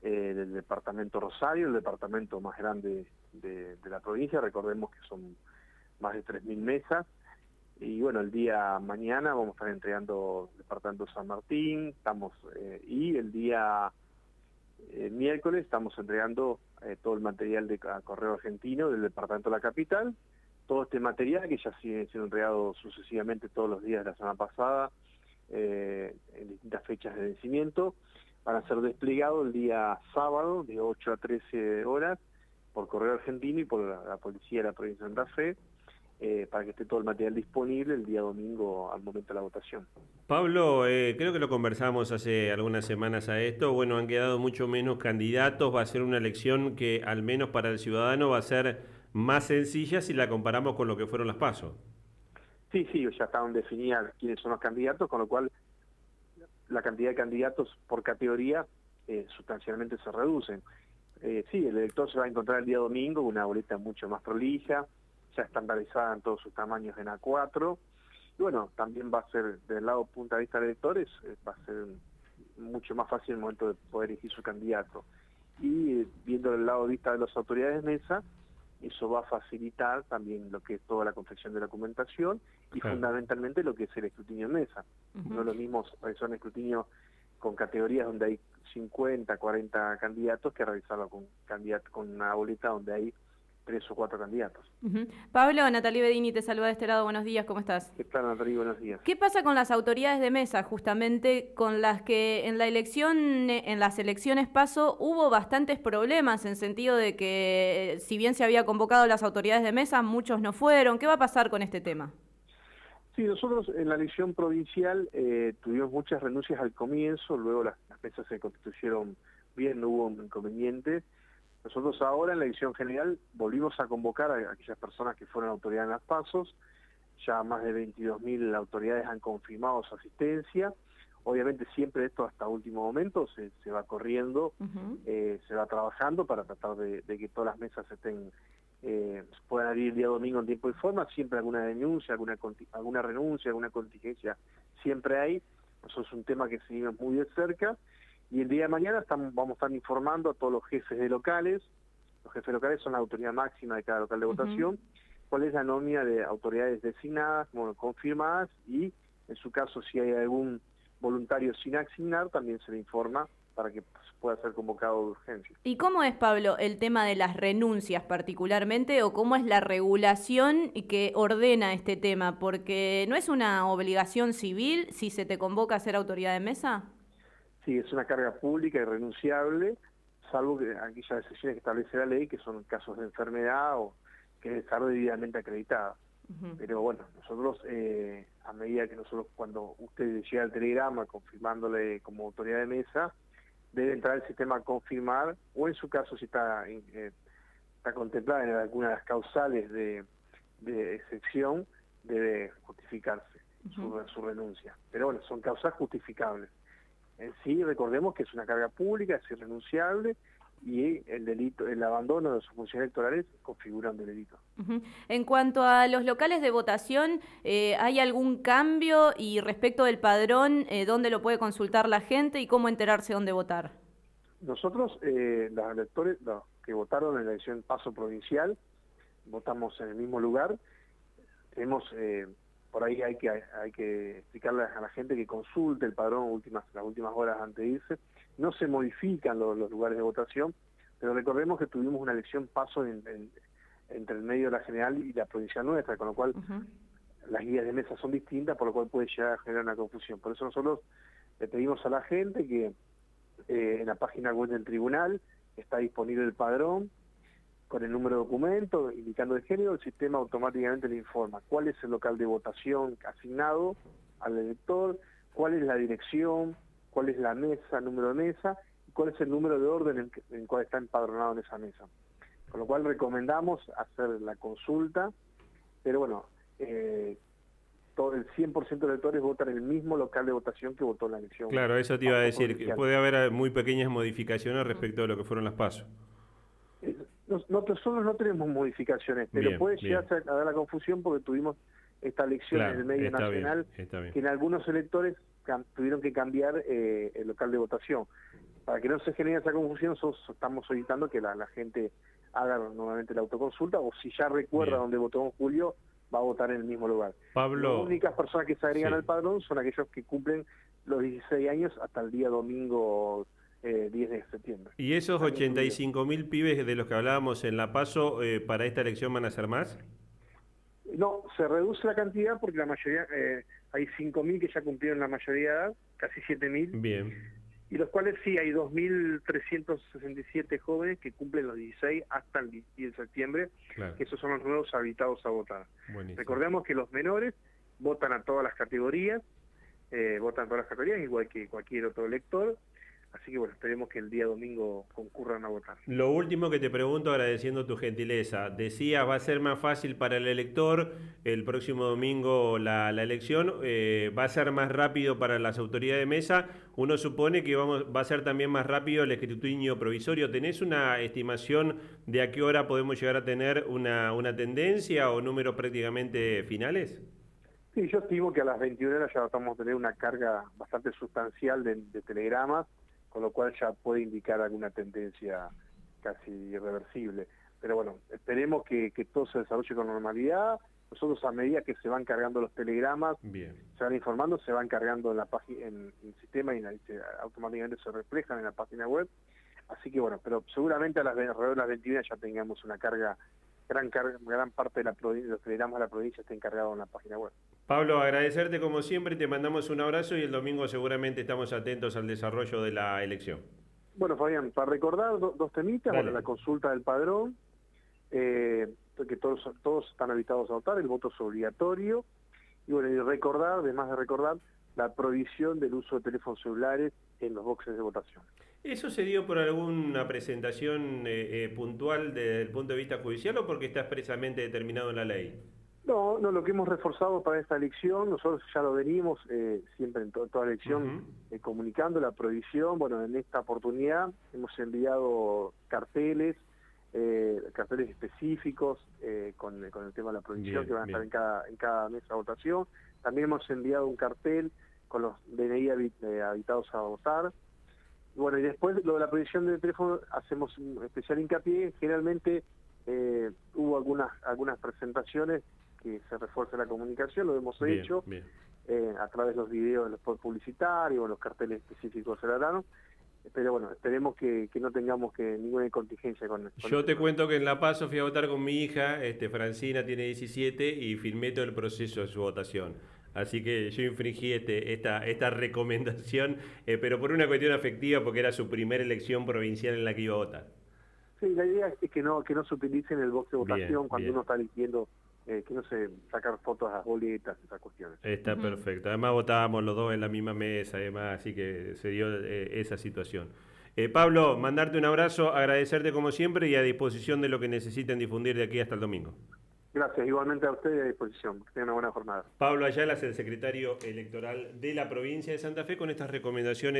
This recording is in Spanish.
eh, del departamento Rosario, el departamento más grande de, la provincia, recordemos que son más de 3.000 mesas, y bueno, el día mañana vamos a estar entregando el departamento San Martín, estamos eh, y el día eh, miércoles estamos entregando todo el material de correo argentino del departamento de la capital, todo este material que ya sigue siendo entregado sucesivamente todos los días de la semana pasada, en distintas fechas de vencimiento, van a ser desplegados el día sábado de 8 a 13 horas por correo argentino y por la, policía de la provincia de Santa Fe, eh, para que esté todo el material disponible el día domingo al momento de la votación. Pablo, eh, creo que lo conversamos hace algunas semanas a esto, bueno, han quedado mucho menos candidatos, va a ser una elección que al menos para el ciudadano va a ser más sencilla si la comparamos con lo que fueron las pasos. Sí, sí, ya estaban definidas quiénes son los candidatos, con lo cual la cantidad de candidatos por categoría eh, sustancialmente se reducen. Eh, sí, el elector se va a encontrar el día domingo una boleta mucho más prolija, ya estandarizada en todos sus tamaños en A4. Y bueno, también va a ser, del lado punto de vista de electores, eh, va a ser mucho más fácil el momento de poder elegir su candidato. Y viendo del lado de vista de las autoridades de mesa, eso va a facilitar también lo que es toda la confección de la documentación y fundamentalmente lo que es el escrutinio en mesa. No lo mismo son escrutinio con categorías donde hay 50, 40 candidatos que realizarlo con, con una boleta donde hay tres o cuatro candidatos. Pablo, Natalie Bedini te saluda de este lado, buenos días, ¿cómo estás? ¿Qué tal Natalie? Buenos días. ¿Qué pasa con las autoridades de mesa, justamente con las que en la elección, en las elecciones paso, hubo bastantes problemas en sentido de que si bien se había convocado las autoridades de mesa, muchos no fueron. ¿Qué va a pasar con este tema? Sí, nosotros en la elección provincial eh, tuvimos muchas renuncias al comienzo, luego las, las mesas se constituyeron bien, no hubo inconveniente. Nosotros ahora en la elección general volvimos a convocar a aquellas personas que fueron autoridad en las pasos, ya más de 22.000 autoridades han confirmado su asistencia, obviamente siempre esto hasta último momento se, va corriendo, eh, se va trabajando para tratar de, que todas las mesas estén eh, puedan abrir el día domingo en tiempo y forma, siempre alguna denuncia, alguna, alguna renuncia, alguna contingencia, siempre hay, eso es un tema que seguimos muy de cerca, y el día de mañana estamos, vamos a estar informando a todos los jefes de locales, los jefes locales son la autoridad máxima de cada local de votación, cuál es la nómina de autoridades designadas, bueno, confirmadas, y en su caso si hay algún voluntario sin asignar, también se le informa para que pueda ser convocado de urgencia. ¿Y cómo es, Pablo, el tema de las renuncias particularmente o cómo es la regulación que ordena este tema? Porque no es una obligación civil si se te convoca a ser autoridad de mesa. Sí, es una carga pública y renunciable, salvo que aquellas decisiones que establece la ley, que son casos de enfermedad o que debe estar debidamente acreditada. Pero bueno, nosotros, eh, a medida que nosotros, cuando usted llega al telegrama confirmándole como autoridad de mesa, debe entrar el sistema a confirmar, o en su caso, si está, eh, está contemplada en alguna de las causales de, excepción, debe justificarse su, su renuncia. Pero bueno, son causas justificables. En sí, recordemos que es una carga pública, es irrenunciable y el delito, el abandono de sus funciones electorales configura un delito. En cuanto a los locales de votación, eh, ¿hay algún cambio y respecto del padrón, eh, dónde lo puede consultar la gente y cómo enterarse dónde votar? Nosotros, eh, los electores los que votaron en la elección paso provincial, votamos en el mismo lugar, tenemos eh, por ahí hay que, hay que explicarle a la gente que consulte el padrón últimas, las últimas horas antes de irse. No se modifican los, lugares de votación, pero recordemos que tuvimos una elección paso entre el medio de la general y la provincia nuestra, con lo cual las guías de mesa son distintas, por lo cual puede llegar a generar una confusión. Por eso nosotros le pedimos a la gente que eh, en la página web del tribunal está disponible el padrón, con el número de documento, indicando el género, el sistema automáticamente le informa cuál es el local de votación asignado al elector, cuál es la dirección, cuál es la mesa, número de mesa, y cuál es el número de orden en, el cual está empadronado en esa mesa. Con lo cual recomendamos hacer la consulta, pero bueno, eh, todo el 100% de electores votan en el mismo local de votación que votó en la elección. Claro, eso te iba a decir, que puede haber muy pequeñas modificaciones respecto a lo que fueron las pasos. Nosotros no tenemos modificaciones, pero puede llegar a dar la confusión porque tuvimos esta elección en el medio nacional que en algunos electores tuvieron que cambiar eh, el local de votación. para que no se genere esa confusión, estamos solicitando que la, gente haga nuevamente la autoconsulta o si ya recuerda dónde votó en julio, va a votar en el mismo lugar. Pablo. Las únicas personas que se agregan al padrón son aquellos que cumplen los 16 años hasta el día domingo 10 eh, de septiembre. ¿Y esos 85 mil pibes de los que hablábamos en La Paso eh, para esta elección van a ser más? No, se reduce la cantidad porque la mayoría, eh, hay 5 mil que ya cumplieron la mayoría de edad, casi 7 mil. Bien. Y los cuales sí, hay 2.367 jóvenes que cumplen los 16 hasta el 10 de septiembre, que esos son los nuevos habitados a votar. Recordemos que los menores votan a todas las categorías, votan a todas las categorías, igual que cualquier otro elector, Así que bueno, esperemos que el día domingo concurran a votar. Lo último que te pregunto, agradeciendo tu gentileza, decías va a ser más fácil para el elector el próximo domingo la, elección, eh, va a ser más rápido para las autoridades de mesa, uno supone que vamos, va a ser también más rápido el escrutinio provisorio. ¿Tenés una estimación de a qué hora podemos llegar a tener una, una tendencia o números prácticamente finales? Sí, yo estimo que a las 21 horas ya vamos a tener una carga bastante sustancial de telegramas con lo cual ya puede indicar alguna tendencia casi irreversible. Pero bueno, esperemos que, todo se desarrolle con normalidad. Nosotros a medida que se van cargando los telegramas, se van informando, se van cargando en la página, en, el sistema y automáticamente se reflejan en la página web. Así que bueno, pero seguramente a las alrededor de las 21 ya tengamos una carga gran, gran parte de, la los telegramas de la provincia está encargado en la página web. Pablo, agradecerte como siempre, te mandamos un abrazo y el domingo seguramente estamos atentos al desarrollo de la elección. Bueno, Fabián, para recordar dos temitas, bueno, la consulta del padrón, eh, que todos, todos están habitados a votar, el voto es obligatorio, y bueno, y recordar, además de recordar, la prohibición del uso de teléfonos celulares en los boxes de votación. ¿Eso se dio por alguna presentación eh, eh, puntual desde el punto de vista judicial o porque está expresamente determinado en la ley? No, no, lo que hemos reforzado para esta elección, nosotros ya lo venimos eh, siempre en toda elección comunicando la prohibición. Bueno, en esta oportunidad hemos enviado carteles, carteles específicos con, el tema de la prohibición que van a estar en cada, en cada mesa de votación. También hemos enviado un cartel con los DNI habitados a votar bueno, y después lo de la prohibición del teléfono hacemos un especial hincapié. Generalmente eh, hubo algunas algunas presentaciones que se refuerza la comunicación, lo hemos hecho eh, a través de los videos de los publicitarios, los carteles específicos del Arano. Pero bueno, esperemos que, no tengamos que ninguna contingencia con, esto. Yo te cuento que en La Paz fui a votar con mi hija, este Francina tiene 17 y filmé todo el proceso de su votación. Así que yo infringí este, esta, esta recomendación, eh, pero por una cuestión afectiva, porque era su primera elección provincial en la que iba a votar. Sí, la idea es que no, que no se utilice en el box de votación cuando uno está eligiendo, eh, que no se sacar fotos a las boletas, esas cuestiones. Está perfecto. Además votábamos los dos en la misma mesa, además, así que se dio eh, esa situación. Pablo, mandarte un abrazo, agradecerte como siempre y a disposición de lo que necesiten difundir de aquí hasta el domingo. Gracias, igualmente a usted y a disposición. Que tengan una buena jornada. Pablo Ayala es el secretario electoral de la provincia de Santa Fe con estas recomendaciones.